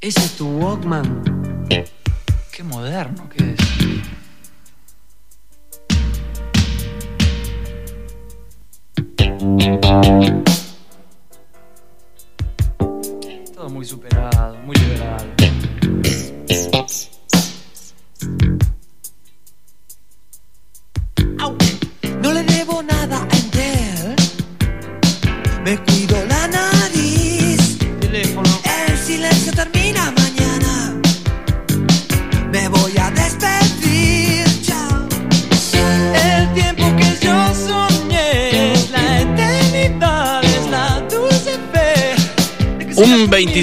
Ese es tu Walkman. Qué moderno que es. Todo muy superado, muy liberado.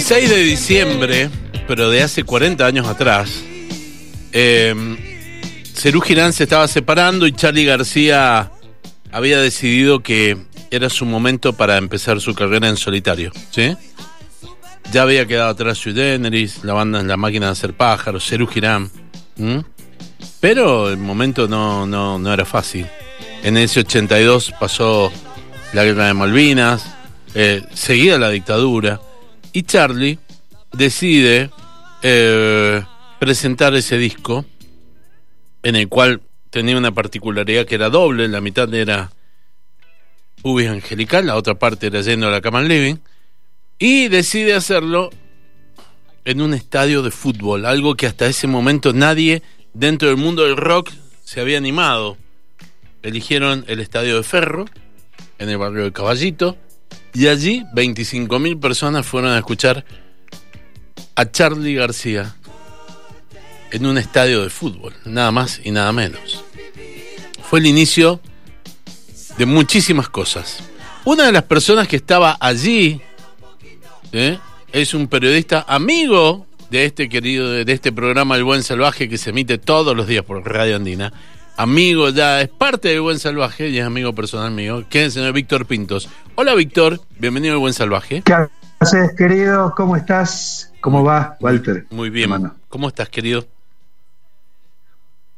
16 de diciembre, pero de hace 40 años atrás, eh, Girán se estaba separando y Charlie García había decidido que era su momento para empezar su carrera en solitario, ¿sí? Ya había quedado atrás Sui Generis, la banda en La Máquina de Hacer Pájaros, Cerú Girán. Pero el momento no, no, no era fácil. En ese 82 pasó la guerra de Malvinas, eh, seguida la dictadura y Charlie decide eh, presentar ese disco en el cual tenía una particularidad que era doble, la mitad era Ubis Angelical, la otra parte era Yendo a la Cama Living, y decide hacerlo en un estadio de fútbol, algo que hasta ese momento nadie dentro del mundo del rock se había animado. Eligieron el estadio de Ferro, en el barrio de Caballito, y allí 25.000 personas fueron a escuchar a Charlie García en un estadio de fútbol, nada más y nada menos. Fue el inicio de muchísimas cosas. Una de las personas que estaba allí ¿eh? es un periodista amigo de este querido, de este programa El Buen Salvaje que se emite todos los días por Radio Andina. Amigo ya, es parte del Buen Salvaje y es amigo personal mío, que es el señor Víctor Pintos. Hola Víctor, bienvenido al Buen Salvaje. ¿Qué haces, querido? ¿Cómo estás? ¿Cómo va, Walter? Muy bien. Hermano. ¿Cómo estás, querido?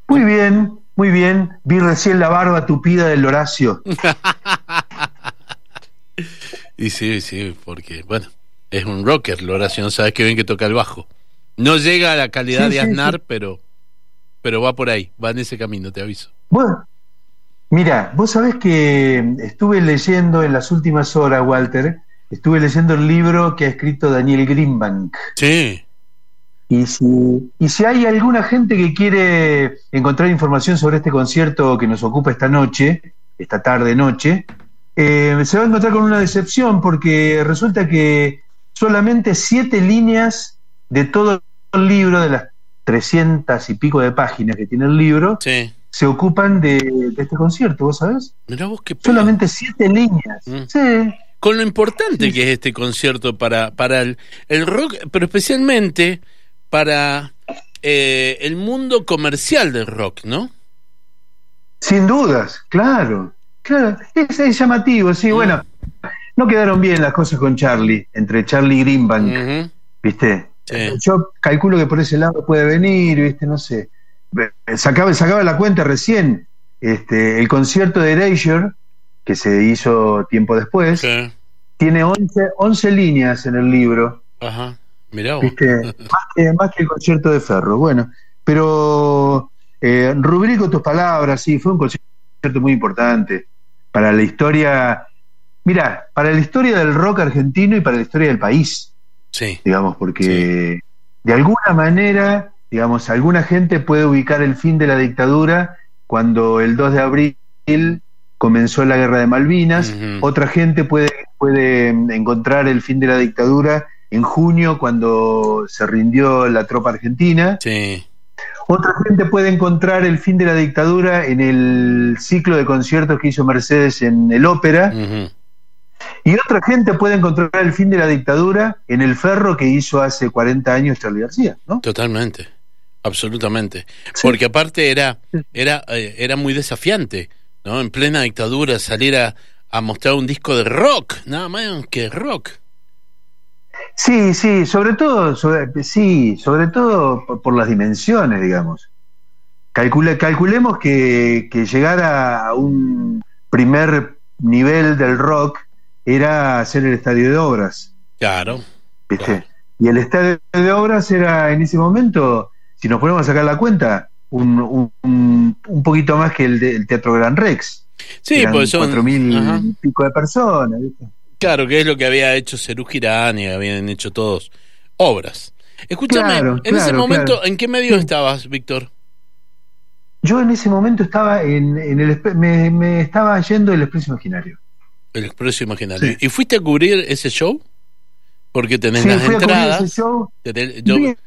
Muy bien, muy bien. Vi recién la barba tupida del Horacio. Y sí, sí, porque, bueno, es un rocker, la oración, sabes que bien que toca el bajo. No llega a la calidad Sí, de sí, Aznar, sí. pero, pero va por ahí, va en ese camino, te aviso. Bueno, mira, vos sabés que estuve leyendo en las últimas horas, Walter, estuve leyendo el libro que ha escrito Daniel Greenbank. Sí, Y si, y si hay alguna gente que quiere encontrar información sobre este concierto que nos ocupa esta noche, esta tarde-noche, eh, se va a encontrar con una decepción porque resulta que solamente siete líneas de todo el libro, de las 300 y pico de páginas que tiene el libro, sí. se ocupan de, de este concierto, ¿vos sabés? Mirá vos qué. Solamente siete líneas. Mm. Sí. Con lo importante Sí, que es este concierto para, para el, el rock, pero especialmente para eh, el mundo comercial del rock, ¿no? Sin dudas, claro. Claro, es, es llamativo, sí, Mm. bueno. No quedaron bien las cosas con Charlie, entre Charlie y Greenbank, ¿viste? Sí. Yo calculo que por ese lado puede venir, ¿viste? No sé. Sacaba, sacaba la cuenta recién. Este, el concierto de Erasure, que se hizo tiempo después, sí. tiene 11, 11 líneas en el libro, Ajá, mirá. ¿viste? más, que, más que el concierto de Ferro. Bueno, pero eh, rubrico tus palabras, sí, fue un concierto muy importante para la historia, mira, para la historia del rock argentino y para la historia del país, Sí, digamos, porque de alguna manera, digamos, alguna gente puede ubicar el fin de la dictadura cuando el 2 de abril comenzó la guerra de Malvinas, otra gente puede, puede encontrar el fin de la dictadura en junio cuando se rindió la tropa argentina, sí. otra gente puede encontrar el fin de la dictadura en el ciclo de conciertos que hizo Mercedes en el ópera. Y otra gente puede encontrar el fin de la dictadura en el ferro que hizo hace 40 años Charlie García, ¿no? Totalmente, absolutamente. Porque aparte era, era, eh, era muy desafiante, ¿no? En plena dictadura salir a, a mostrar un disco de rock, nada más que rock. Sí, sí, sobre todo, sobre- sí, sobre todo por, por las dimensiones, digamos. Calcule- calculemos que, que llegar a un primer nivel del rock era hacer el estadio de obras, Claro, ¿viste? Claro. y el estadio de obras era en ese momento, si nos ponemos a sacar la cuenta, un, un, poquito más que el, de- el Teatro Gran Rex. Sí, Eran pues son. cuatro mil ajá. y pico de personas. ¿viste? Claro, que es lo que había hecho Cerú Girán y habían hecho todos obras. Escúchame, Claro, en ese momento, claro. ¿en qué medio estabas, Víctor? Yo en ese momento estaba en, en el me, me estaba yendo el Expreso Imaginario. El Expreso Imaginario. Sí. ¿Y fuiste a cubrir ese show? Porque tenés Sí, las entradas. ese show. tenés- yo- Bien,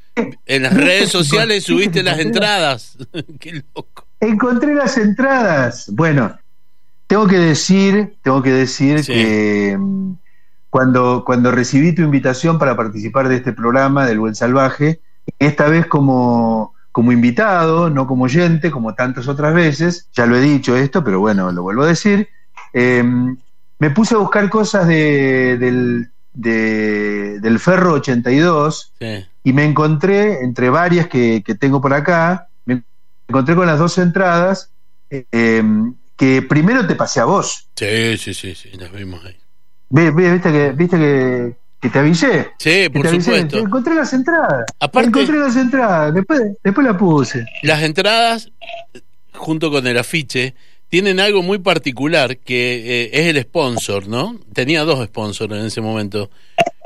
en las redes sociales subiste las entradas. qué loco. Encontré las entradas. Bueno, tengo que decir, tengo que decir Sí. que mm, cuando, cuando recibí tu invitación para participar de este programa del Buen Salvaje, esta vez como, como invitado, no como oyente, como tantas otras veces, ya lo he dicho esto, pero bueno, lo vuelvo a decir, eh, me puse a buscar cosas de, del, de- del Ferro 82 Sí. y me encontré, entre varias que, que tengo por acá, me encontré con las dos entradas eh, que primero te pasé a vos. sí, sí, sí, sí, las vimos ahí. ¿Viste, que, viste que, que te avisé? Sí, por te avisé. supuesto. Encontré las entradas. Aparte- Encontré las entradas. Después, después la puse. Las entradas, junto con el afiche, tienen algo muy particular que eh, es el sponsor, ¿no? Tenía dos sponsors en ese momento.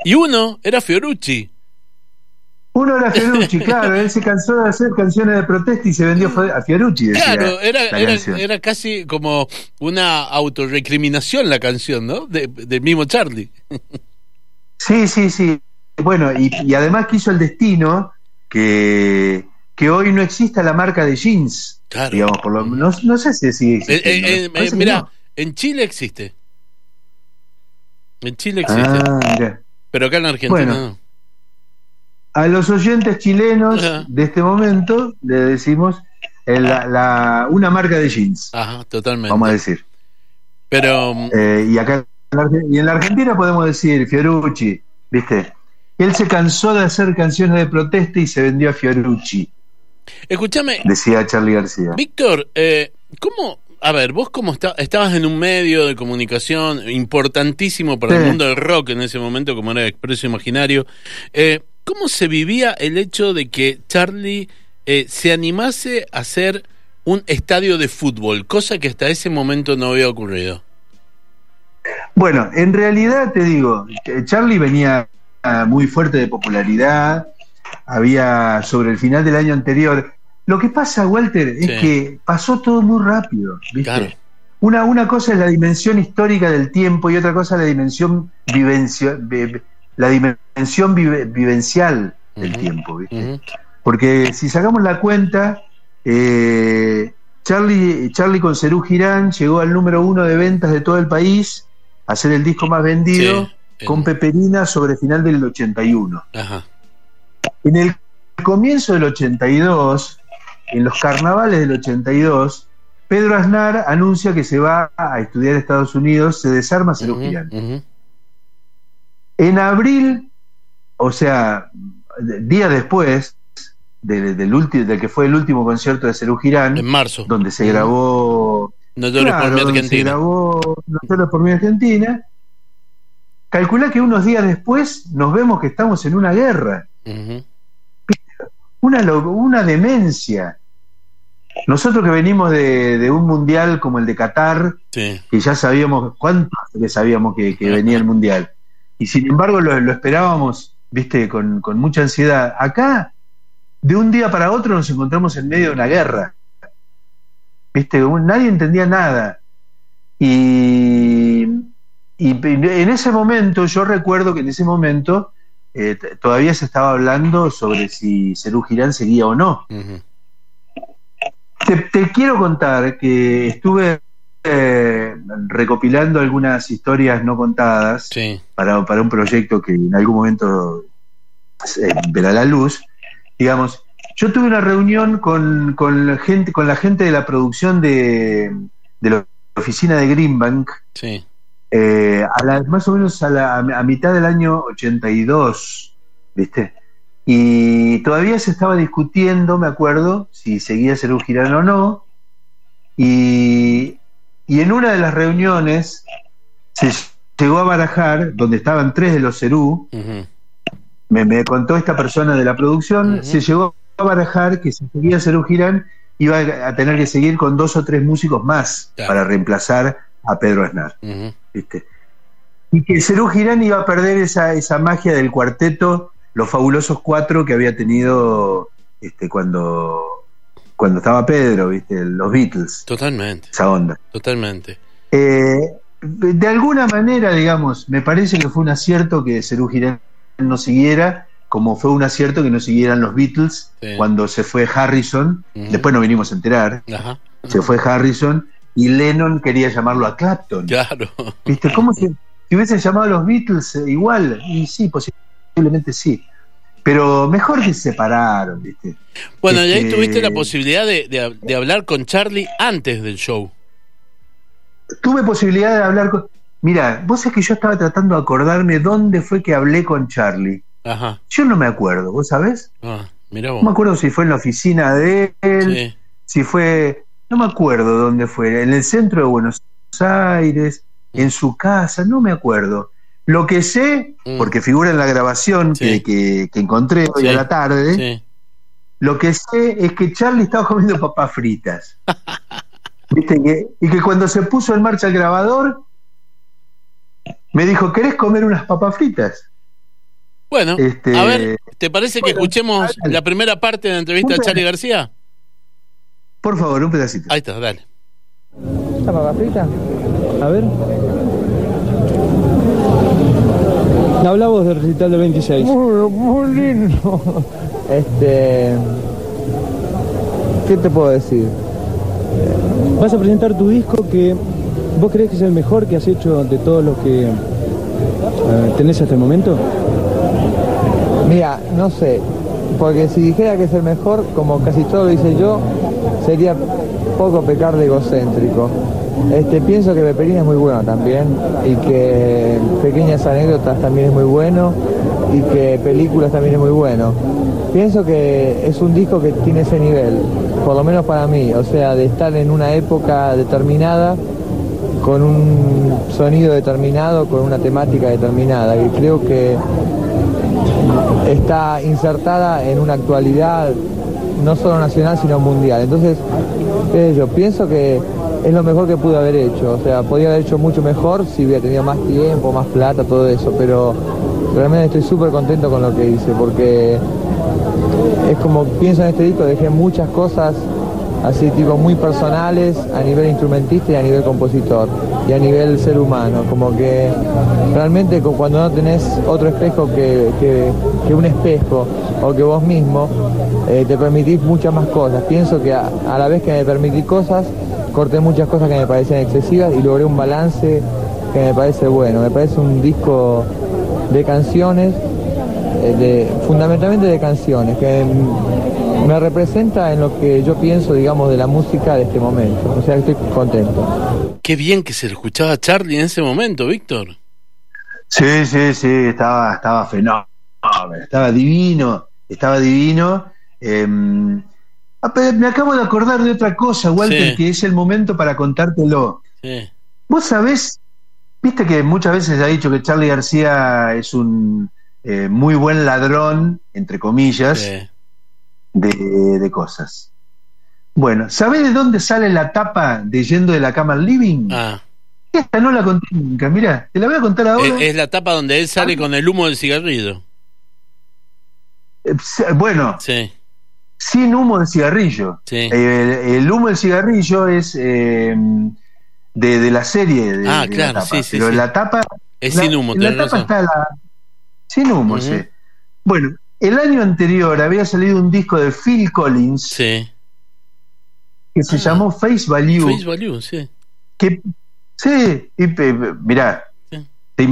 Y uno era Fiorucci. Uno era Fiorucci, claro. Él se cansó de hacer canciones de protesta y se vendió a Fiorucci. decía Claro, era casi como una autorrecriminación la canción, ¿no? De- del mismo Charlie. Sí, sí, sí. Bueno, y, y además quiso el destino que, que hoy no exista la marca de jeans. Claro. Digamos, por lo no, no sé si sigue Eh, eh, eh, mirá, no. en Chile existe. En Chile existe. Ah, mirá. pero acá en Argentina bueno. no. A los oyentes chilenos Ajá. de este momento le decimos eh, la, la- una marca de jeans, Ajá, totalmente. vamos a decir. Pero Eh, y acá y en la Argentina podemos decir Fiorucci, ¿viste? Él se cansó de hacer canciones de protesta y se vendió a Fiorucci, escúchame, decía Charlie García. Víctor, eh, ¿cómo? A ver, vos como está, estabas en un medio de comunicación importantísimo para el mundo del rock en ese momento, como era Expreso Imaginario, eh, ¿cómo se vivía el hecho de que Charlie eh, se animase a hacer un estadio de fútbol, cosa que hasta ese momento no había ocurrido? Bueno, en realidad te digo, eh, Charlie venía ah, muy fuerte de popularidad, había sobre el final del año anterior. Lo que pasa, Walter, es Sí. que pasó todo muy rápido, ¿viste? Claro. Una, una cosa es la dimensión histórica del tiempo y otra cosa es la dimensión vivencio- vi- la dimensión vive- vivencial del tiempo, ¿viste? Porque si sacamos la cuenta, eh, Charlie, Charlie con Cerú Girán llegó al número uno de ventas de todo el país, a ser el disco más vendido, Sí, con Peperina sobre final del 81. Ajá. En el comienzo del 82, en los carnavales del 82, Pedro Aznar anuncia que se va a estudiar a Estados Unidos, se desarma Girán. ujú. En abril, o sea, días después de- del, último, del que fue el último concierto de Cerú Girán, En marzo. donde se grabó No llores Claro, por mi se Argentina. grabó No solo por mi Argentina. Calcula que unos días después nos vemos que estamos en una guerra, Una, una demencia. Nosotros que venimos de, de un mundial como el de Qatar, Sí. que ya sabíamos, ¿cuánto que sabíamos que, que venía el mundial? Y sin embargo lo, lo esperábamos, viste, con, con mucha ansiedad. Acá, de un día para otro nos encontramos en medio de una guerra. Viste, nadie entendía nada. Y, y en ese momento, yo recuerdo que en ese momento eh, todavía se estaba hablando sobre si Cerú Girán seguía o no. Te, te quiero contar que estuve eh, recopilando algunas historias no contadas Sí. para, para un proyecto que en algún momento eh, verá la luz. Digamos, yo tuve una reunión con, con, la, gente, con la gente de la producción de, de la oficina de Greenbank, Sí. Eh, a la- más o menos a, la, a mitad del año 82, ¿viste? Y todavía se estaba discutiendo, me acuerdo, si seguía Cerú Girán o no. Y, y en una de las reuniones se llegó a barajar, donde estaban tres de los Cerú, me, me contó esta persona de la producción, se llegó a barajar que si seguía Serú Girán iba a tener que seguir con dos o tres músicos más Claro. para reemplazar a Pedro Aznar. ¿Viste? Y que Serú Girán iba a perder esa, esa magia del cuarteto, los fabulosos cuatro que había tenido este, cuando, cuando estaba Pedro, ¿viste? los Beatles, Totalmente, esa onda. totalmente. Eh, de alguna manera, digamos, me parece que fue un acierto que Serú Girán no siguiera, como fue un acierto que no siguieran los Beatles Sí. cuando se fue Harrison, después nos vinimos a enterar, Ajá. se fue Harrison y Lennon quería llamarlo a Clapton. Claro. ¿Viste? ¿Cómo si, si hubiesen llamado a los Beatles eh, igual? Y sí, posiblemente sí. Pero mejor que se separaron, ¿viste? Bueno, y ahí Este- tuviste la posibilidad de, de- de hablar con Charlie antes del show. Tuve posibilidad de hablar con... Mira, vos sabés que yo estaba tratando de acordarme dónde fue que hablé con Charlie. Ajá. Yo no me acuerdo, ¿vos sabés? Ah, mira No me vos. acuerdo si fue en la oficina de él, Sí. si fue... No me acuerdo dónde fue, en el centro de Buenos Aires, en su casa, no me acuerdo. Lo que sé, Mm. porque figura en la grabación Sí. que, que- que encontré hoy Sí. a la tarde, Sí. Lo que sé es que Charlie estaba comiendo papas fritas. ¿Viste? Y que cuando se puso en marcha el grabador, me dijo, ¿querés comer unas papas fritas? Bueno, Este- a ver, ¿te parece que Bueno, escuchemos la primera parte de la entrevista a Charlie García? Por favor, un pedacito. Ahí está, dale. ¿Esta papa frita? A ver. Habla vos del recital del 26. Muy, muy lindo. Este. ¿Qué te puedo decir? Vas a presentar tu disco que vos crees que es el mejor que has hecho de todos los que eh, tenés hasta el momento. Mira, no sé, porque si dijera que es el mejor, como casi todo lo hice yo, sería poco pecar de egocéntrico. Este, pienso que Peperina es muy bueno también y que Pequeñas Anécdotas también es muy bueno y que Películas también es muy bueno. Pienso que es un disco que tiene ese nivel, por lo menos para mí, o sea, de estar en una época determinada con un sonido determinado, con una temática determinada y creo que está insertada en una actualidad no solo nacional sino mundial. Entonces, yo pienso que es lo mejor que pude haber hecho. O sea, podía haber hecho mucho mejor si hubiera tenido más tiempo, más plata, todo eso, pero realmente estoy súper contento con lo que hice porque es como pienso en este disco, dejé muchas cosas así tipo muy personales a nivel instrumentista y a nivel compositor y a nivel ser humano, como que realmente cu- cuando no tenés otro espejo que, un espejo o que vos mismo, eh, te permitís muchas más cosas. Pienso que a, la vez que me permití cosas, corté muchas cosas que me parecían excesivas y logré un balance que me parece bueno. Me parece un disco de canciones eh, de, fundamentalmente de canciones, que me representa en lo que yo pienso, digamos, de la música de este momento. O sea, estoy contento. Qué bien que se lo escuchaba a Charlie en ese momento, Víctor. Sí, sí, sí, estaba, estaba fenómeno, estaba divino, estaba divino. Eh, ah, me acabo de acordar de otra cosa, Walter, Sí. que es el momento para contártelo. Sí. Vos sabés, viste que muchas veces ha dicho que Charlie García es un eh, muy buen ladrón, entre comillas, sí. de, de cosas. Bueno, ¿sabés de dónde sale la tapa de Yendo de la cama al living? Ah, Esta no la conté nunca, mirá, te la voy a contar ahora. es, es la tapa donde él sale con el humo del cigarrillo. Eh, bueno, Sí, sin humo de cigarrillo. sí. Eh, el humo del cigarrillo es eh, de, de la serie. De, Ah, de la claro, tapa. sí, sí, Pero sí. la tapa. Es la- sin humo, la tapa razón. está la. Sin humo, sí. Bueno, el año anterior había salido un disco de Phil Collins Sí. Que se Ah. llamó Face Value. Face value, sí. que sí, y, mirá, Sí. te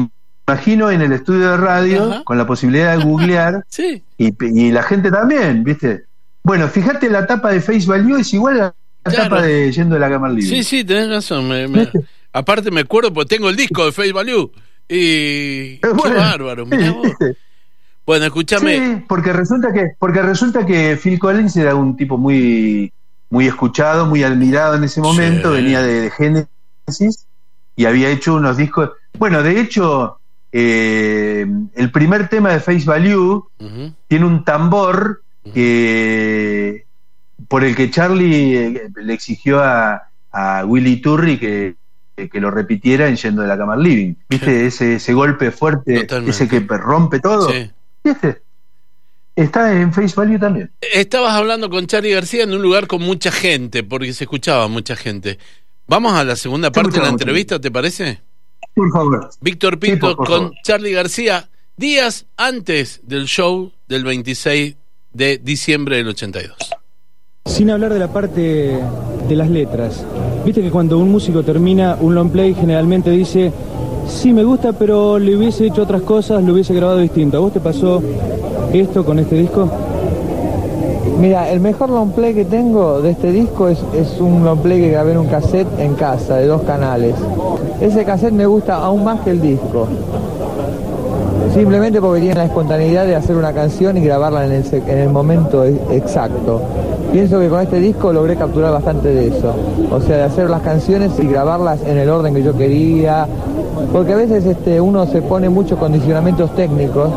imagino en el estudio de radio Ajá. con la posibilidad de googlear Sí, y, la gente también, ¿viste? Bueno, fíjate la tapa de Face Value es igual a la Claro. tapa de Yendo de la al Living. sí, sí, tenés razón. me- me- aparte me acuerdo porque tengo el disco de Face Value. Y qué Bueno, bárbaro, mirá vos. Bueno, escúchame. Sí, porque resulta que porque resulta que Phil Collins era un tipo muy muy escuchado, muy admirado en ese momento, Sí. venía de, de Genesis y había hecho unos discos. Bueno, de hecho, eh, el primer tema de Face Value tiene un tambor que por el que Charlie eh, le exigió a, a Willy Turri que, que lo repitiera en Yendo de la Cama Living. ¿Viste ese, ese golpe fuerte, Totalmente. ese que rompe todo? Sí. ¿Viste? Está en Face Value también. Estabas hablando con Charlie García en un lugar con mucha gente, porque se escuchaba mucha gente. Vamos a la segunda Se parte de la entrevista, ¿te parece? Por favor. Víctor Sí, Pinto por- por con favor. Charlie García, días antes del show del 26 de diciembre del 82. Sin hablar de la parte de las letras. Viste que cuando un músico termina un long play generalmente dice, sí me gusta, pero le hubiese hecho otras cosas, lo hubiese grabado distinto. ¿A vos te pasó esto con este disco? Mira, el mejor long play que tengo de este disco es, es un long play que grabé en un cassette en casa, de dos canales. Ese cassette me gusta aún más que el disco. Simplemente porque tiene la espontaneidad de hacer una canción y grabarla en el, en el momento e- exacto. Pienso que con este disco logré capturar bastante de eso. O sea, de hacer las canciones y grabarlas en el orden que yo quería. Porque a veces este, uno se pone muchos condicionamientos técnicos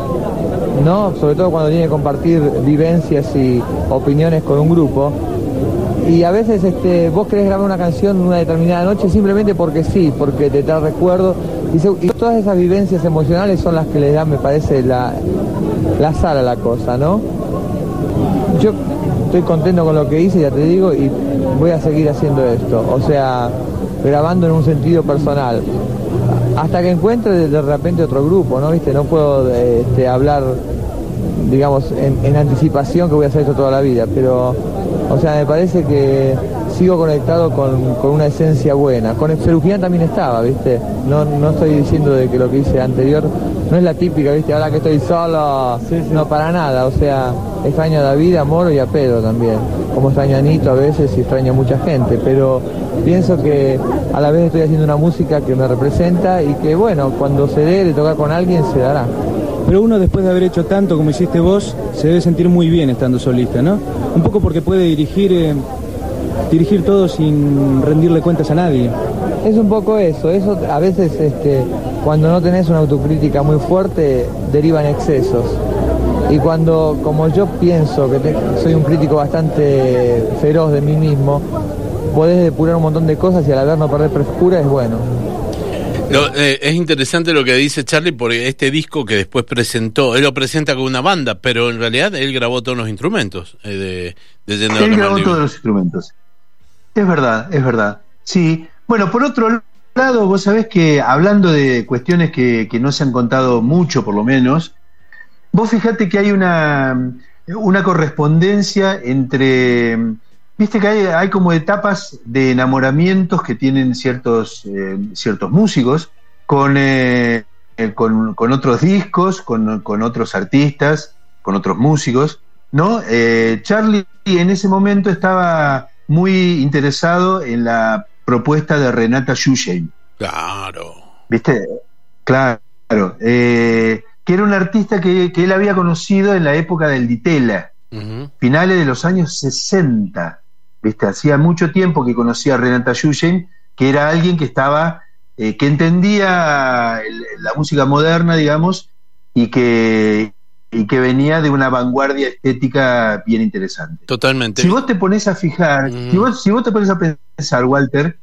¿no? Sobre todo cuando tiene que compartir vivencias y opiniones con un grupo. Y a veces este, vos querés grabar una canción una determinada noche simplemente porque sí, porque te trae recuerdo. Y, todas esas vivencias emocionales son las que le dan, me parece, la, la la cosa, ¿no? Yo estoy contento con lo que hice, ya te digo, y voy a seguir haciendo esto. O sea, grabando en un sentido personal. Hasta que encuentre de, repente otro grupo, ¿no? ¿Viste? No puedo este, hablar, digamos, en, en anticipación que voy a hacer esto toda la vida, pero, o sea, me parece que sigo conectado con, con una esencia buena. Con el también estaba, ¿viste? No, no estoy diciendo de que lo que hice anterior no es la típica, ¿viste? Ahora que estoy solo, no para nada, o sea, extraño a David, a Moro y a Pedro también, como extraño a Nito a veces y extraño a mucha gente, pero pienso que a la vez estoy haciendo una música que me representa y que, bueno, cuando se dé de tocar con alguien se dará. Pero uno después de haber hecho tanto como hiciste vos, se debe sentir muy bien estando solista, ¿no? Un poco porque puede dirigir, eh, dirigir todo sin rendirle cuentas a nadie. Es un poco eso, eso a veces este, cuando no tenés una autocrítica muy fuerte derivan excesos. Y cuando, como yo pienso que te- soy un crítico bastante feroz de mí mismo, podés depurar un montón de cosas y a la vez no perder frescura es bueno. Lo- eh, es interesante lo que dice Charlie porque este disco que después presentó, él lo presenta con una banda, pero en realidad él grabó todos los instrumentos eh, de, de Él grabó al todos los instrumentos. Es verdad, es verdad. Sí. Bueno, por otro lado, vos sabés que hablando de cuestiones que, que no se han contado mucho, por lo menos, vos fijate que hay una, una correspondencia entre. Viste que hay, hay como etapas de enamoramientos que tienen ciertos, eh, ciertos músicos con, eh, eh, con, con otros discos, con, con otros artistas, con otros músicos. ¿no? Eh, Charlie en ese momento estaba muy interesado en la propuesta de Renata Schusheim, Claro. ¿viste? Claro, eh, que era un artista que, que él había conocido en la época del Ditela, finales de los años 60, ¿viste? Hacía mucho tiempo que conocía a Renata Schusheim, que era alguien que estaba, eh, que entendía el- la música moderna, digamos, y que, y que venía de una vanguardia estética bien interesante. Totalmente. Si vos te pones a fijar, Mm. si, vos, si vos te pones a pensar, Walter,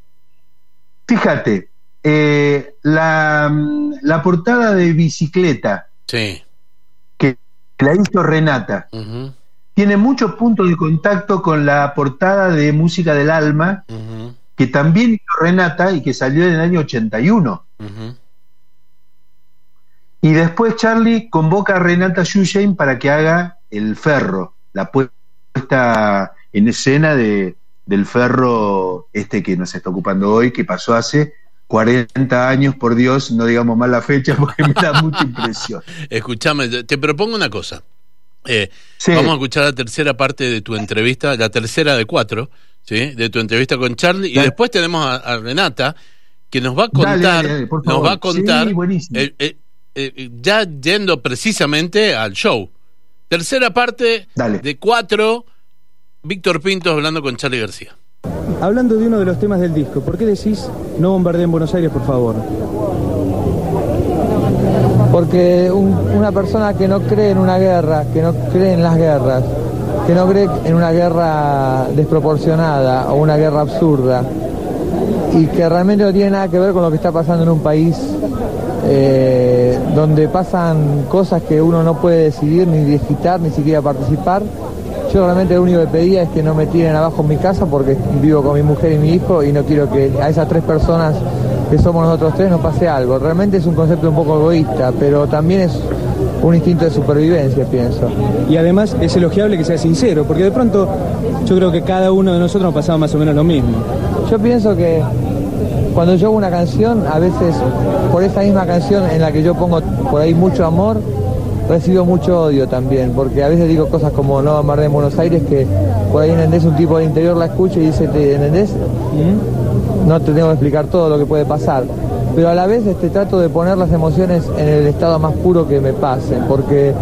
fíjate, eh, la, mm, la portada de bicicleta Sí. que la hizo Renata tiene muchos puntos de contacto con la portada de Música del Alma que también hizo Renata y que salió en el año 81. ujú. Y después Charlie convoca a Renata Schusheim para que haga el ferro, la puesta en escena de, del ferro este que nos está ocupando hoy, que pasó hace 40 años, por Dios, no digamos mal la fecha porque me da mucha impresión. Escuchame, te propongo una cosa. Eh, Sí. Vamos a escuchar la tercera parte de tu entrevista, la tercera de cuatro, ¿sí? De tu entrevista con Charlie. Y después tenemos a, a Renata, que nos va a contar, Dale, dale, nos va a contar, Sí, eh, eh, eh, ya yendo precisamente al show. Tercera parte Dale. de cuatro, Víctor Pinto hablando con Charlie García. Hablando de uno de los temas del disco, ¿por qué decís no bombardeen Buenos Aires, por favor? Porque un- una persona que no cree en una guerra, que no cree en las guerras, que no cree en una guerra desproporcionada o una guerra absurda, y que realmente no tiene nada que ver con lo que está pasando en un país eh, donde pasan cosas que uno no puede decidir, ni digitar, ni siquiera participar. Yo realmente lo único que pedía es que no me tiren abajo en mi casa porque vivo con mi mujer y mi hijo y no quiero que a esas tres personas que somos nosotros tres nos pase algo. Realmente es un concepto un poco egoísta, pero también es un instinto de supervivencia, pienso. Y además es elogiable que sea sincero, porque de pronto yo creo que cada uno de nosotros nos pasaba más o menos lo mismo. Yo pienso que cuando yo hago una canción, a veces por esa misma canción en la que yo pongo por ahí mucho amor, recibo mucho odio también, porque a veces digo cosas como no amaré en Buenos Aires, que por ahí ¿entendés? un tipo del interior la escucha y dice, ¿te entendés? No te tengo que explicar todo lo que puede pasar, pero a la vez este, trato de poner las emociones en el estado más puro que me pasen, porque eh,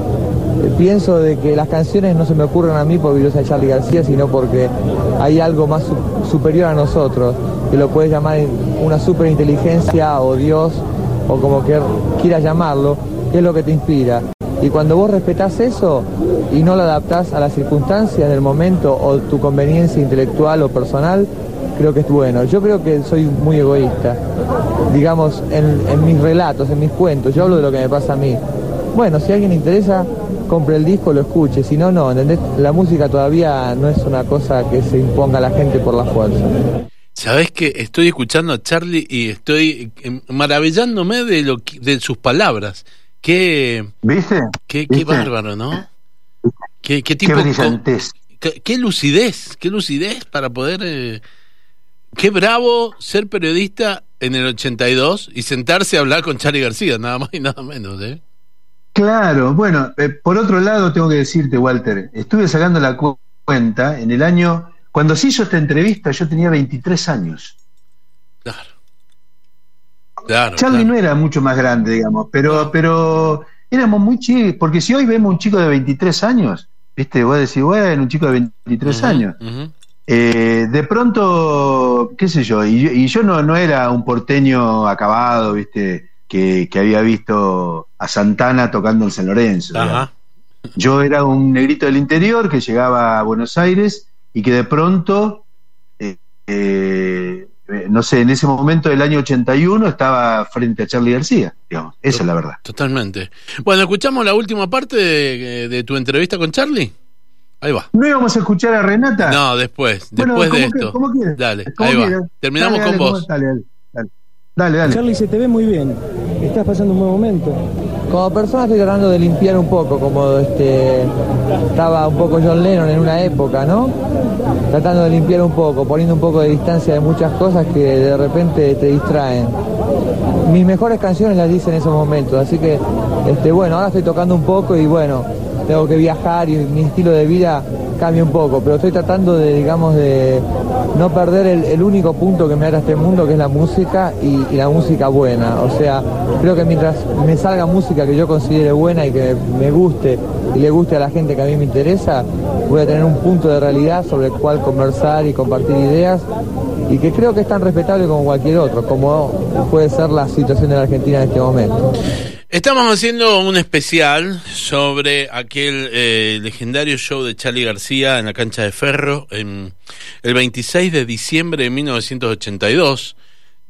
pienso de que las canciones no se me ocurren a mí porque yo soy Charlie García, sino porque hay algo más su- superior a nosotros, que lo puedes llamar una superinteligencia o Dios, o como quieras llamarlo, que es lo que te inspira. Y cuando vos respetás eso y no lo adaptás a las circunstancias del momento o tu conveniencia intelectual o personal, creo que es bueno. Yo creo que soy muy egoísta, digamos, en, en mis relatos, en mis cuentos, yo hablo de lo que me pasa a mí. Bueno, si a alguien le interesa, compre el disco, lo escuche, si no, no, ¿entendés? La música todavía no es una cosa que se imponga a la gente por la fuerza. Sabes que estoy escuchando a Charlie y estoy eh, maravillándome de lo que- de sus palabras. Qué ¿Viste? qué, qué ¿Viste? bárbaro, ¿no? Qué, qué Qué tipo brillantez. qué, qué lucidez, qué lucidez para poder eh, qué bravo ser periodista en el 82 y sentarse a hablar con Charlie García, nada más y nada menos, ¿eh? Claro, bueno, eh, por otro lado tengo que decirte, Walter, estuve sacando la cu- cuenta en el año, cuando se hizo esta entrevista yo tenía 23 años. Claro. Claro. Charlie claro. no era mucho más grande, digamos, pero, pero éramos muy chicos, porque si hoy vemos un chico de 23 años, viste, vos decís, bueno, un chico de 23 Ujú, años. ujú. Eh, de pronto, qué sé yo, y, yo- y yo no, no era un porteño acabado, viste, que, que había visto a Santana tocando en San Lorenzo. Ajá. Yo era un negrito del interior que llegaba a Buenos Aires y que de pronto, eh, eh, eh, no sé, en ese momento del año 81 estaba frente a Charlie García, digamos. Esa es la verdad. Totalmente. Bueno, escuchamos la última parte de, de tu entrevista con Charlie. Ahí va. ¿No íbamos a escuchar a Renata? No, después, Bueno, después de ¿cómo que- esto. cómo quieres? Dale, ¿Cómo ahí va. quieres? Terminamos Dale, con dale, vos. Dale, dale, dale. Dale, dale. Charlie, se te ve muy bien. Estás pasando un buen momento. Como persona estoy tratando de limpiar un poco, como este estaba un poco John Lennon en una época, ¿no? Tratando de limpiar un poco, poniendo un poco de distancia de muchas cosas que de repente te distraen. Mis mejores canciones las hice en esos momentos, así que este bueno, ahora estoy tocando un poco y bueno, tengo que viajar y mi estilo de vida cambia un poco, pero estoy tratando de, digamos, de no perder el, único punto que me da este mundo, que es la música y, y la música buena. O sea, creo que mientras me salga música que yo considere buena y que me guste y le guste a la gente que a mí me interesa, voy a tener un punto de realidad sobre el cual conversar y compartir ideas y que creo que es tan respetable como cualquier otro, como puede ser la situación de la Argentina en este momento. Estamos haciendo un especial sobre aquel eh, legendario show de Charlie García en la cancha de Ferro en el 26 de diciembre de 1982,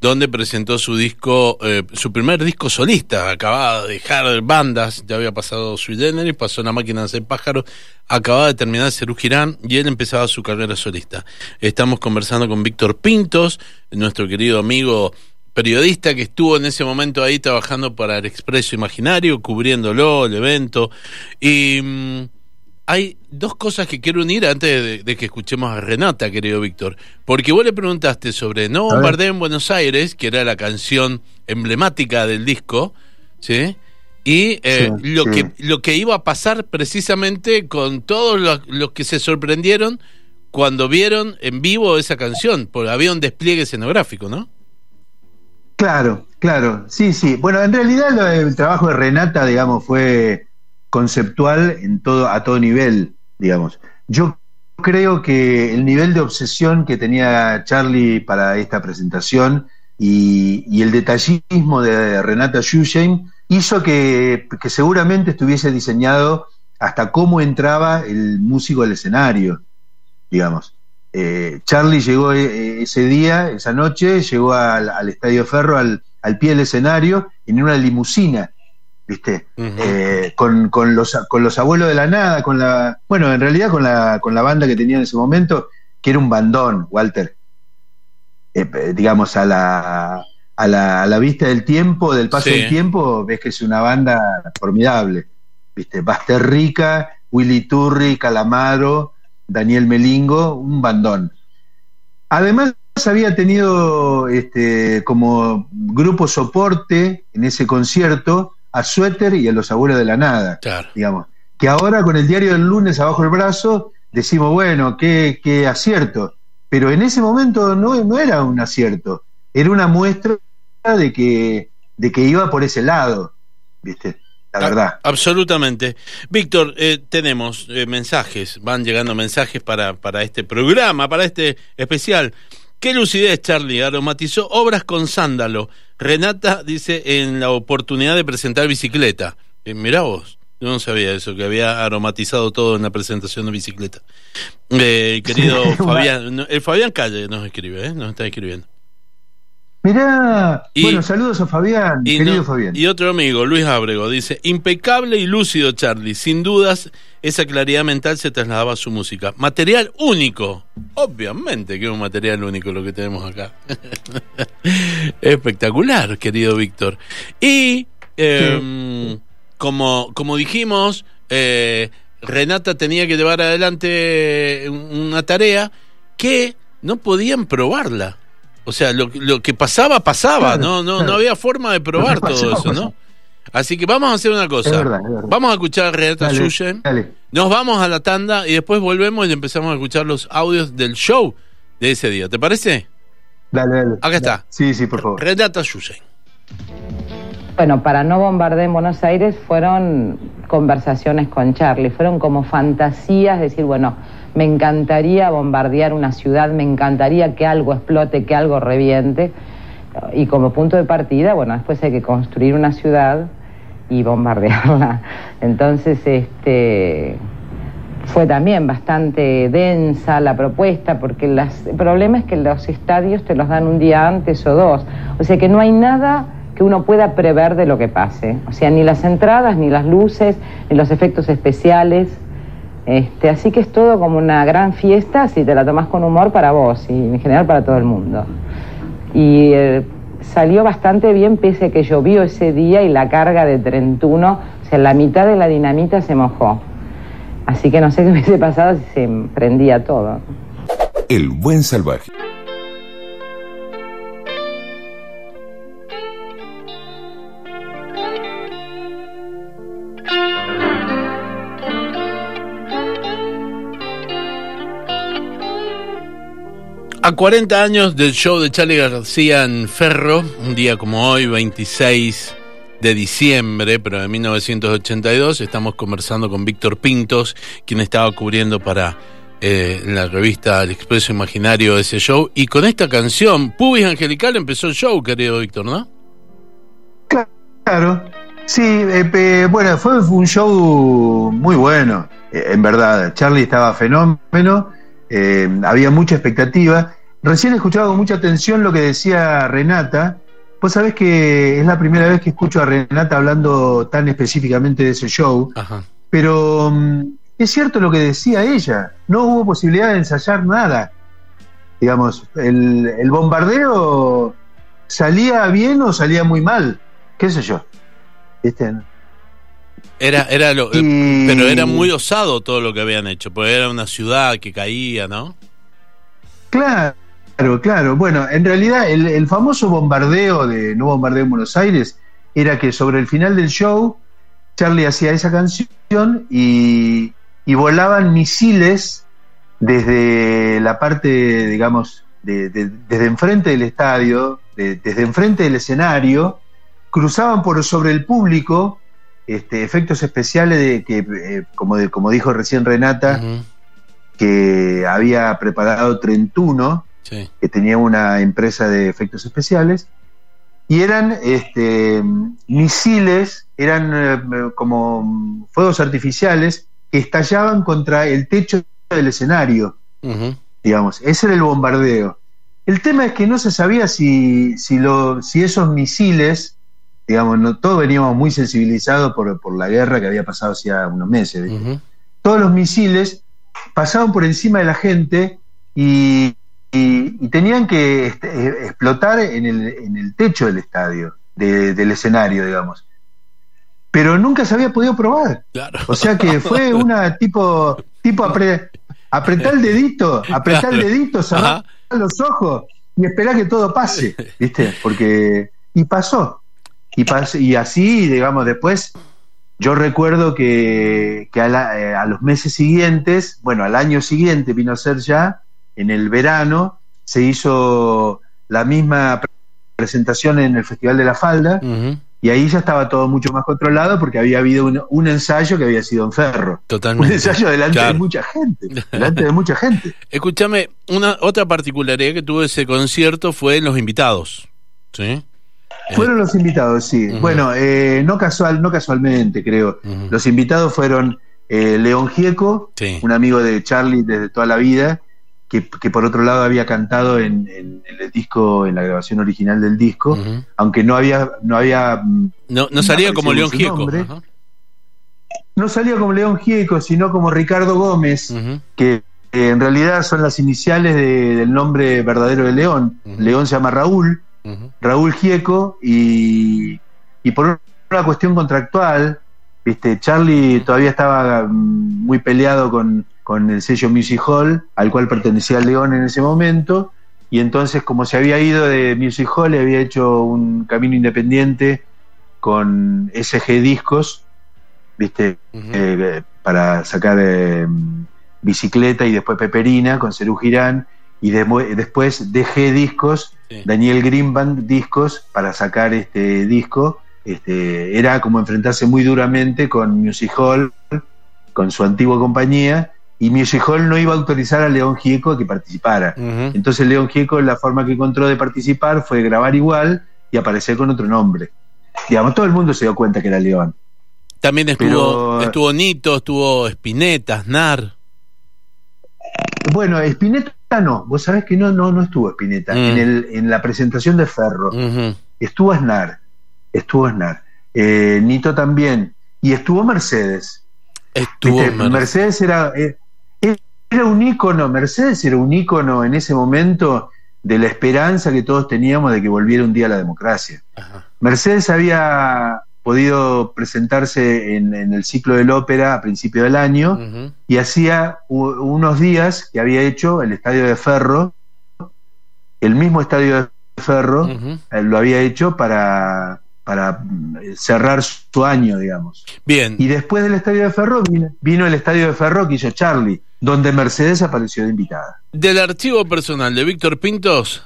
donde presentó su disco, eh, su primer disco solista. Acababa de dejar bandas, ya había pasado su y pasó la máquina de hacer pájaros, acababa de terminar Cerú Girán y él empezaba su carrera solista. Estamos conversando con Víctor Pintos, nuestro querido amigo periodista que estuvo en ese momento ahí trabajando para el Expreso Imaginario, cubriéndolo, el evento. Y mm, hay dos cosas que quiero unir antes de, de que escuchemos a Renata, querido Víctor. Porque vos le preguntaste sobre No ver. Bombardeo en Buenos Aires, que era la canción emblemática del disco, ¿sí? Y eh, Sí, lo, sí. Que, lo que iba a pasar precisamente con todos los, los que se sorprendieron cuando vieron en vivo esa canción, porque había un despliegue escenográfico, ¿no? Claro, claro, sí, sí. Bueno, en realidad el trabajo de Renata, digamos, fue conceptual en todo, a todo nivel, digamos. Yo creo que el nivel de obsesión que tenía Charlie para esta presentación y, y el detallismo de Renata Schusheim hizo que, que seguramente estuviese diseñado hasta cómo entraba el músico al escenario, digamos. Eh, Charlie llegó eh, ese día, esa noche, llegó al, al Estadio Ferro, al, al, pie del escenario, en una limusina, ¿viste? Uh -huh. eh, con, con, los, con los abuelos de la nada, con la. Bueno, en realidad con la, con la banda que tenía en ese momento, que era un bandón, Walter. Eh, digamos, a la, a la, a la vista del tiempo, del paso sí. del tiempo, ves que es una banda formidable. ¿Viste? Rica, Willy Turri, Calamaro, Daniel Melingo, un bandón. Además, había tenido este, como grupo soporte en ese concierto a Suéter y a los abuelos de la nada, claro. digamos. Que ahora con el diario del lunes abajo el brazo decimos, bueno, qué, qué acierto. Pero en ese momento no, no era un acierto, era una muestra de que, de que iba por ese lado, ¿viste? La verdad. absolutamente. Víctor, eh, tenemos eh, mensajes, van llegando mensajes para, para este programa, para este especial. Qué lucidez, Charlie, aromatizó obras con sándalo. Renata dice en la oportunidad de presentar bicicleta. Eh, mirá vos, yo no sabía eso, que había aromatizado todo en la presentación de bicicleta. Eh, querido Fabián, el Fabián Calle nos escribe, ¿eh? nos está escribiendo. Mirá, y, bueno, saludos a Fabián, y querido no, Fabián. Y otro amigo, Luis Ábrego, dice, impecable y lúcido Charlie, sin dudas esa claridad mental se trasladaba a su música. Material único, obviamente que es un material único lo que tenemos acá. Espectacular, querido Víctor. Y eh, sí. como, como dijimos, eh, Renata tenía que llevar adelante una tarea que no podían probarla. O sea, lo, lo que pasaba, pasaba, claro, no, no, claro. no había forma de probar todo eso, ¿no? Así que vamos a hacer una cosa. Es verdad, es verdad. Vamos a escuchar a Renata Suyen. Nos vamos a la tanda y después volvemos y empezamos a escuchar los audios del show de ese día. ¿Te parece? Dale, dale. Acá está. Sí, sí, por favor. Renata Suyen. Bueno, para no bombardear en Buenos Aires fueron conversaciones con Charlie, fueron como fantasías, decir, bueno, me encantaría bombardear una ciudad, me encantaría que algo explote, que algo reviente. Y como punto de partida, bueno, después hay que construir una ciudad y bombardearla. Entonces, este fue también bastante densa la propuesta, porque las, el problema es que los estadios te los dan un día antes o dos. O sea que no hay nada que uno pueda prever de lo que pase. O sea, ni las entradas, ni las luces, ni los efectos especiales. Este, así que es todo como una gran fiesta si te la tomas con humor para vos y en general para todo el mundo. Y eh, salió bastante bien pese a que llovió ese día y la carga de 31, o sea, la mitad de la dinamita se mojó. Así que no sé qué hubiese pasado si se prendía todo. El buen salvaje. 40 años del show de Charlie García en Ferro, un día como hoy, 26 de diciembre, pero de 1982, estamos conversando con Víctor Pintos, quien estaba cubriendo para eh, la revista El Expreso Imaginario ese show, y con esta canción, Pubis Angelical, empezó el show, querido Víctor, ¿no? Claro, sí, eh, bueno, fue, un show muy bueno, eh, en verdad, Charlie estaba fenómeno. Eh, había mucha expectativa. Recién he escuchado con mucha atención lo que decía Renata. Vos sabés que es la primera vez que escucho a Renata hablando tan específicamente de ese show, Ajá. pero um, es cierto lo que decía ella, no hubo posibilidad de ensayar nada. Digamos, el, el bombardeo salía bien o salía muy mal, qué sé yo. ¿Viste? Era, era lo, y... pero era muy osado todo lo que habían hecho, porque era una ciudad que caía, ¿no? Claro, claro. Bueno, en realidad el, el, famoso bombardeo de No Bombardeo en Buenos Aires era que sobre el final del show Charlie hacía esa canción y, y volaban misiles desde la parte, digamos, de, de, desde enfrente del estadio, de, desde enfrente del escenario, cruzaban por sobre el público este, efectos especiales de que, eh, como, de, como dijo recién Renata, uh -huh. que había preparado Trentuno, sí. que tenía una empresa de efectos especiales, y eran este, misiles, eran eh, como fuegos artificiales que estallaban contra el techo del escenario, digamos. Ese era el bombardeo. El tema es que no se sabía si, si, lo, si esos misiles, digamos, no, todos veníamos muy sensibilizados por, por la guerra que había pasado hacía unos meses. todos los misiles pasaban por encima de la gente y, y- y tenían que este, eh, explotar en el, en el techo del estadio, de- del escenario, digamos. Pero nunca se había podido probar. Claro. O sea que fue una tipo, tipo apre- apretar el dedito, apretar el dedito, cerrar los ojos y esperar que todo pase, ¿viste? Porque, y pasó. Y, pas- y así, digamos, después, yo recuerdo que, que a, la- eh, a los meses siguientes, bueno, al año siguiente vino a ser ya, en el verano, se hizo la misma pre- presentación en el Festival de la Falda, y ahí ya estaba todo mucho más controlado porque había habido un, un ensayo que había sido en ferro. Un Totalmente. ensayo delante Claro. de mucha gente, delante de mucha gente. Escúchame, una otra particularidad que tuvo ese concierto fue los invitados. ¿Sí? Fueron los invitados, sí. Bueno, eh, no casual, no casualmente, creo. Los invitados fueron eh, León Gieco, Sí. un amigo de Charlie desde toda la vida, que, que por otro lado había cantado en, en- en el disco, en la grabación original del disco, aunque no había, no había mm, No, no salía como León Gieco. no salía como León Gieco, sino como Ricardo Gómez, que eh, en realidad son las iniciales de- del nombre verdadero de León. León se llama Raúl. Raúl Gieco, y, y por una cuestión contractual, este, Charlie todavía estaba mm, muy peleado con, con el sello Music Hall, al cual pertenecía León en ese momento, y entonces como se había ido de Music Hall, había hecho un camino independiente con SG Discos, ¿viste? Eh, para sacar eh, bicicleta y después Peperina con Cerú Girán y después DG Discos, Sí. Daniel Greenbank Discos para sacar este disco. Este, era como enfrentarse muy duramente con Music Hall, con su antigua compañía, y Music Hall no iba a autorizar a León Gieco a que participara. Entonces León Gieco la forma que encontró de participar fue grabar igual y aparecer con otro nombre. Digamos, todo el mundo se dio cuenta que era León. También estuvo, Pero- estuvo Nito, estuvo Spinetta, Aznar. Bueno, Spinetta no, vos sabés que no, no, no estuvo Spinetta. Mm. En, el, en la presentación de Ferro estuvo Aznar, estuvo Aznar, Eh, Nito también, y estuvo Mercedes. Estuvo Mercedes era, eh, era un ícono, Mercedes era un ícono en ese momento de la esperanza que todos teníamos de que volviera un día la democracia. Ajá. Mercedes había podido presentarse en, en el ciclo del ópera a principio del año y hacía unos días que había hecho el estadio de Ferro, el mismo estadio de Ferro, eh, lo había hecho para, para mm, cerrar su año, digamos. Bien, Y después del estadio de Ferro vino, vino el estadio de Ferro que hizo Charlie, donde Mercedes apareció de invitada. del archivo personal de Víctor Pintos,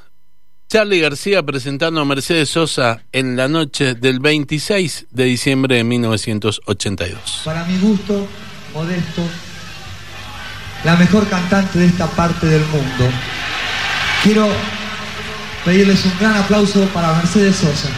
Charlie García presentando a Mercedes Sosa en la noche del 26 de diciembre de 1982. Para mi gusto, modesto, la mejor cantante de esta parte del mundo. Quiero pedirles un gran aplauso para Mercedes Sosa.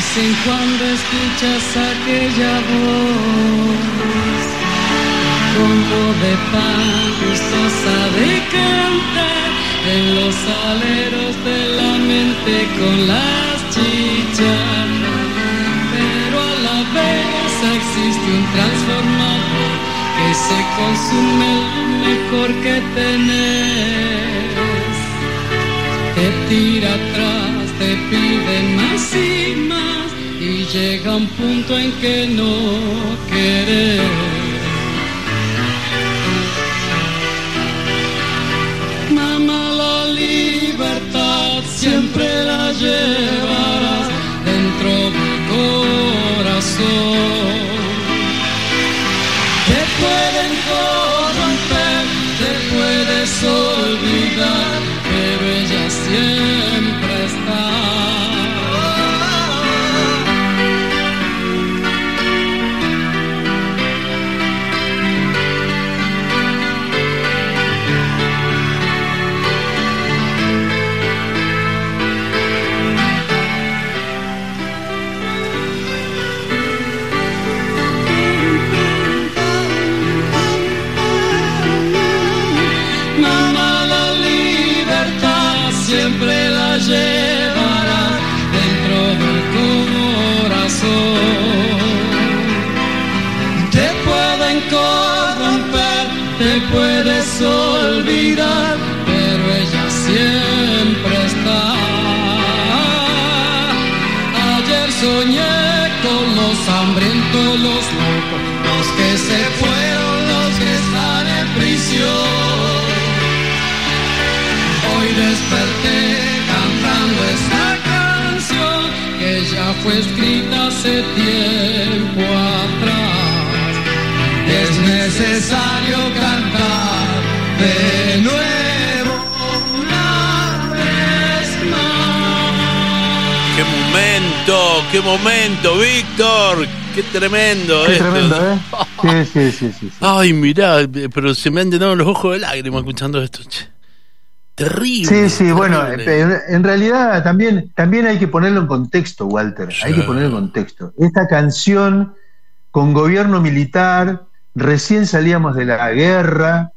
Vez en cuando escuchas aquella voz. como de pan gustosa de cantar en los aleros de la mente con las chichas. Pero a la vez existe un transformador que se consume lo mejor que tenés. Te tira atrás, te pide más y más y llega un punto en que no querés. Mamá, la libertad siempre la llevarás dentro del corazón. Te pueden corromper, te puedes olvidar, pero ella siempre está. Olvidar, pero ella siempre está. Ayer soñé con los hambrientos, los locos, los que se fueron, los que están en prisión. Hoy desperté cantando esta canción que ya fue escrita hace tiempo de nuevo una vez más. ¡Qué momento! ¡Qué momento, Víctor! ¡Qué tremendo Qué esto! tremendo, ¿eh? Sí, sí, sí, sí. sí. Ay, mirá, pero se me han llenado los ojos de lágrimas escuchando esto. che. Terrible. Sí, sí, bueno, terrible. en realidad también, también hay que ponerlo en contexto, Walter. Hay que ponerlo en contexto. Esta canción con gobierno militar, recién salíamos de la guerra,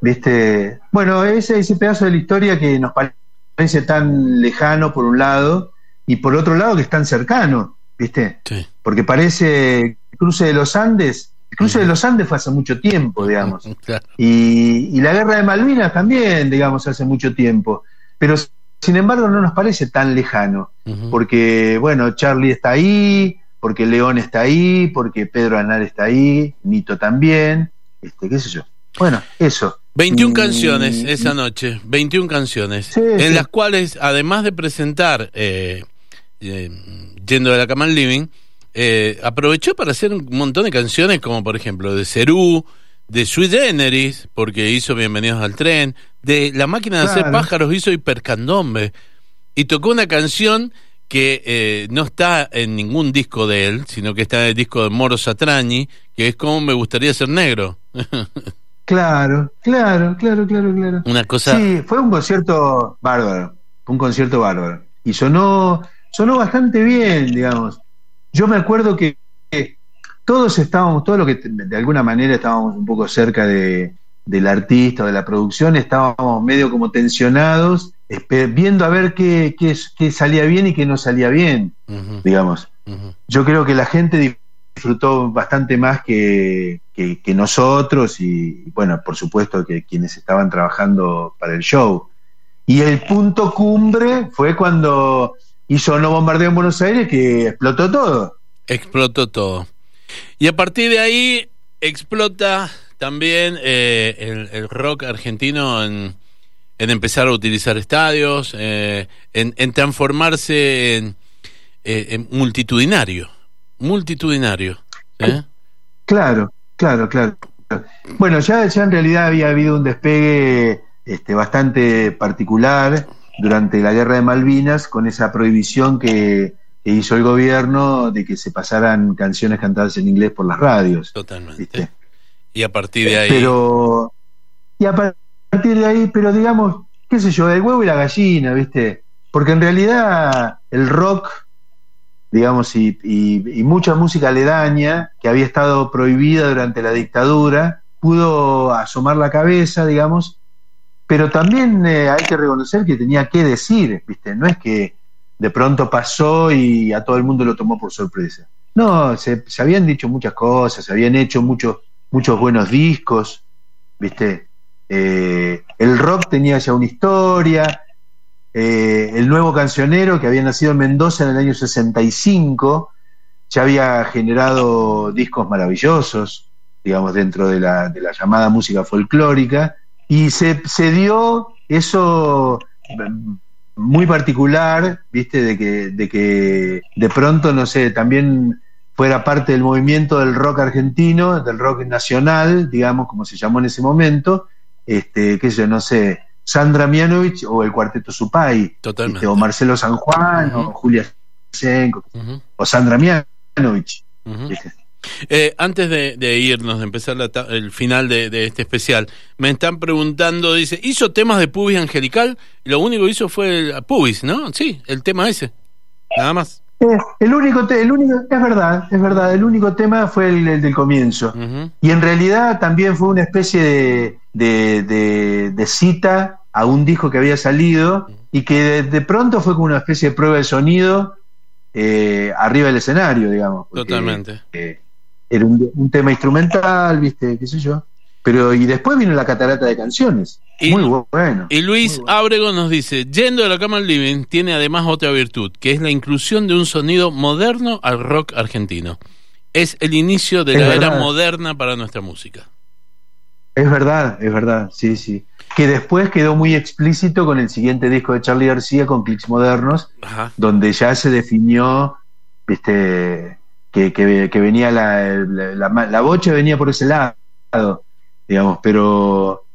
¿viste? Bueno, ese, ese pedazo de la historia que nos parece tan lejano por un lado y por otro lado que es tan cercano, ¿viste? Sí. Porque parece el cruce de los Andes. El cruce de los Andes fue hace mucho tiempo, digamos. Claro. Y, y la guerra de Malvinas también, digamos, hace mucho tiempo. Pero sin embargo no nos parece tan lejano, porque, bueno, Charlie está ahí, porque León está ahí, porque Pedro Anar está ahí, Nito también, este, qué sé yo. Bueno, eso. 21 Y- canciones esa noche, 21 canciones, Sí, en sí. las cuales, además de presentar eh, eh, Yendo de la cama al living, eh, aprovechó para hacer un montón de canciones, como por ejemplo de Cerú, de Sui Generis, porque hizo Bienvenidos al Tren, de La Máquina de Hacer. Pájaros hizo Hipercandombe, y tocó una canción que eh, no está en ningún disco de él, sino que está en el disco de Moro Satrañi, que es como me gustaría ser negro. Claro, claro, claro, claro, claro. Una cosa... Sí, fue un concierto bárbaro, fue un concierto bárbaro. Y sonó, sonó bastante bien, digamos. Yo me acuerdo que, todos estábamos, todos los que de alguna manera estábamos un poco cerca de, del artista o de la producción, estábamos medio como tensionados, viendo a ver qué, qué, qué salía bien y qué no salía bien, digamos. Yo creo que la gente disfrutó bastante más que, que- que nosotros y, bueno, por supuesto que quienes estaban trabajando para el show. Y el punto cumbre fue cuando hizo No Bombardeo en Buenos Aires que explotó todo. explotó todo. Y a partir de ahí explota también eh, el, el rock argentino en, en empezar a utilizar estadios, eh, en, en transformarse en, eh, en multitudinario. Multitudinario. ¿eh? Claro, claro, claro. Bueno, ya, ya en realidad había habido un despegue este, bastante particular durante la guerra de Malvinas con esa prohibición que, que hizo el gobierno de que se pasaran canciones cantadas en inglés por las radios. Totalmente. ¿viste? Y a partir de ahí. Pero, y a partir de ahí, pero digamos, qué sé yo, el huevo y la gallina, ¿viste? Porque en realidad el rock, digamos, y, y- y mucha música aledaña que había estado prohibida durante la dictadura, pudo asomar la cabeza, digamos, pero también eh, hay que reconocer que tenía que decir, ¿viste? No es que de pronto pasó y a todo el mundo lo tomó por sorpresa. No, se, habían dicho muchas cosas, se habían hecho muchos muchos buenos discos, ¿viste? Eh, el rock tenía ya una historia, eh, el nuevo cancionero que había nacido en Mendoza en el año 65 ya había generado discos maravillosos, digamos, dentro de la, de la llamada música folclórica, y se, se dio eso mm, muy particular, viste, de que, de que de pronto, no sé, también fuera parte del movimiento del rock argentino, del rock nacional, digamos, como se llamó en ese momento, este, sé yo, no sé, Sandra Mianovich o el Cuarteto Supay, Totalmente. este, o Marcelo San Juan, o Julia Senko, o Sandra Mianovich. Eh, antes de, de irnos, de empezar la el final de, de este especial, me están preguntando, dice, ¿hizo temas de Pubis Angelical? Lo único que hizo fue el Pubis, ¿no? Sí, el tema ese. Nada más. Eh, el único, te- el único, es verdad, es verdad, el único tema fue el, el del comienzo. Y en realidad también fue una especie de, de- de- de cita a un disco que había salido y que de, de pronto fue como una especie de prueba de sonido eh, arriba del escenario, digamos. porque, Totalmente. eh, era un, un tema instrumental, viste, qué sé yo. Pero y después vino la catarata de canciones. Y- Muy bueno. Y Luis Ábrego nos dice, yendo de la cama al living, tiene además otra virtud, que es la inclusión de un sonido moderno al rock argentino. Es el inicio de Es la era moderna para nuestra música. Es verdad, es verdad, sí, sí. Que después quedó muy explícito con el siguiente disco de Charlie García, con Clicks Modernos, Ajá. donde ya se definió, viste, que, que- que venía la, la, la- la bocha venía por ese lado, digamos, pero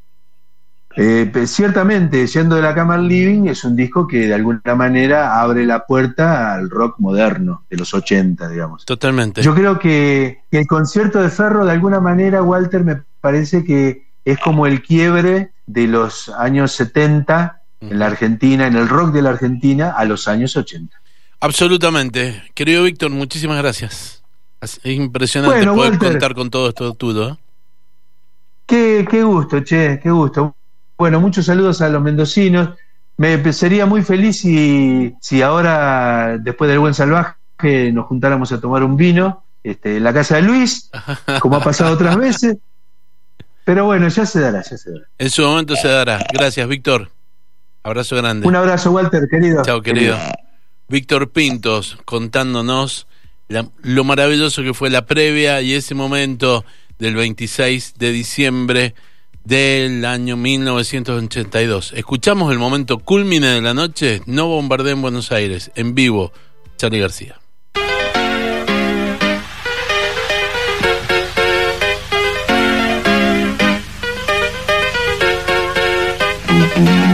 eh, ciertamente, yendo de la cama al living, es un disco que de alguna manera abre la puerta al rock moderno de los 80, digamos. Totalmente. Yo creo que, que el concierto de Ferro, de alguna manera, Walter, me parece que es como el quiebre de los años 70 en la Argentina, en el rock de la Argentina, a los años 80. Absolutamente. Querido Víctor, muchísimas gracias. Es impresionante Bueno, poder Walter. contar con todo esto tuyo. ¿eh? Qué, qué gusto, che, qué gusto. Bueno, muchos saludos a los mendocinos. Me sería muy feliz si, si ahora, después del buen salvaje, nos juntáramos a tomar un vino este, en la casa de Luis, como ha pasado otras veces. Pero bueno, ya se dará, ya se dará. En su momento se dará. Gracias, Víctor. Abrazo grande. Un abrazo, Walter, querido. Chao, querido. Víctor Pintos contándonos la- lo maravilloso que fue la previa y ese momento del 26 de diciembre del año 1982. Escuchamos el momento culmine de la noche, No bombardé en Buenos Aires, en vivo, Charlie García. Chao.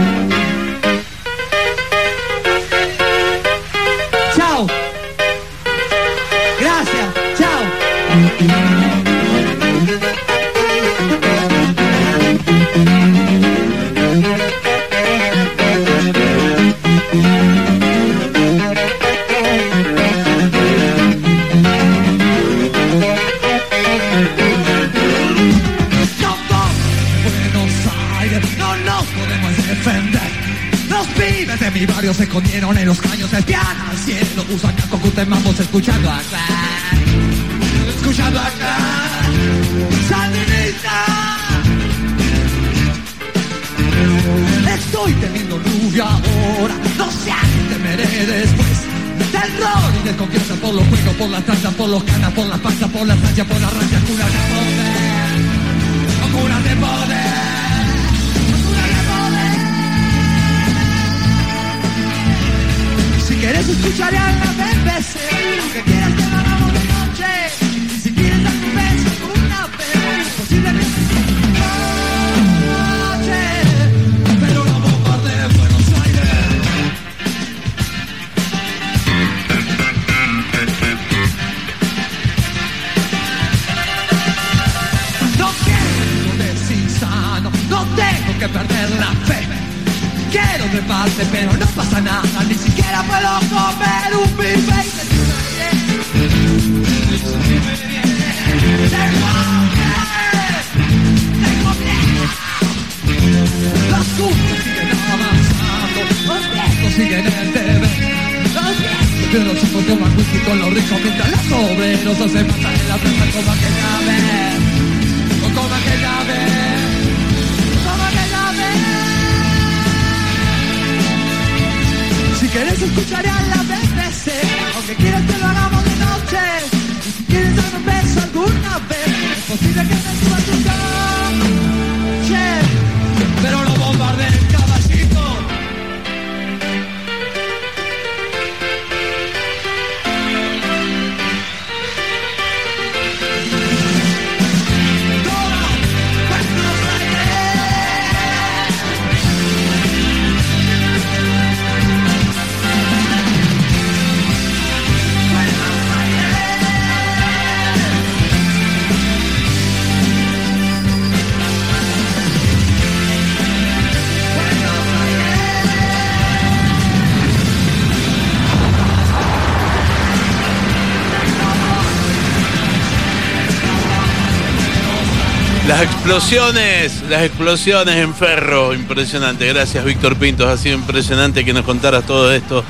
Ricos mientras los obreros hacen matar en la plaza como aquella vez. O como aquella vez. Como aquella vez. Si quieres escuchar explosiones, las explosiones en Ferro, impresionante. Gracias, Víctor Pintos. Ha sido impresionante que nos contaras todo esto.